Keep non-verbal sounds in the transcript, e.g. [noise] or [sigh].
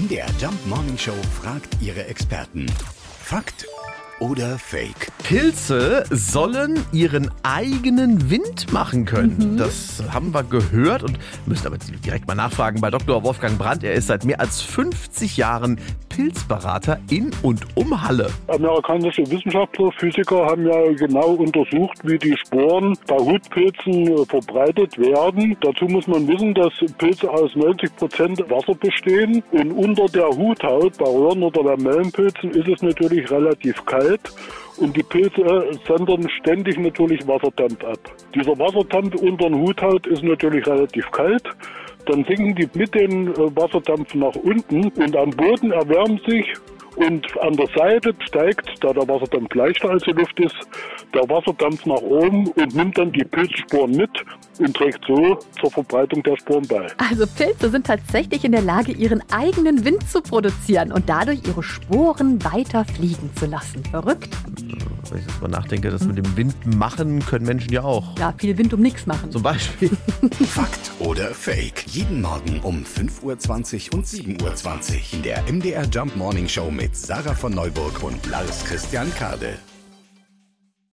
MDR Jump Morning Show fragt ihre Experten. Fakt oder Fake? Pilze sollen ihren eigenen Wind machen können. Das haben wir gehört und müssen aber direkt mal nachfragen bei Dr. Wolfgang Brandt. Er ist seit mehr als 50 Jahren Pilzberater in und um Halle. Amerikanische Wissenschaftler, Physiker haben ja genau untersucht, wie die Sporen bei Hutpilzen äh, verbreitet werden. Dazu muss man wissen, dass Pilze aus 90 Prozent Wasser bestehen und unter der Huthaut bei Röhren- oder Lamellenpilzen ist es natürlich relativ kalt. Und die Pilze äh, sendern ständig natürlich Wasserdampf ab. Dieser Wasserdampf unter der Huthaut ist natürlich relativ kalt. Dann sinken die mit dem äh, Wasserdampf nach unten und am Boden erwärmt sich und an der Seite steigt, da der Wasserdampf leichter als die Luft ist, der Wasserdampf nach oben und nimmt dann die Pilzsporen mit und trägt so zur Verbreitung der Sporen bei. Also Pilze sind tatsächlich in der Lage, ihren eigenen Wind zu produzieren und dadurch ihre Sporen weiter fliegen zu lassen. Verrückt? Wenn ich jetzt mal nachdenke, das mit dem Wind machen können Menschen ja auch. Ja, viel Wind um nichts machen. Zum Beispiel. [laughs] Fakt oder Fake? Jeden Morgen um 5.20 Uhr und 7.20 Uhr in der MDR Jump Morning Show mit Sarah von Neuburg und Lars Christian Kade.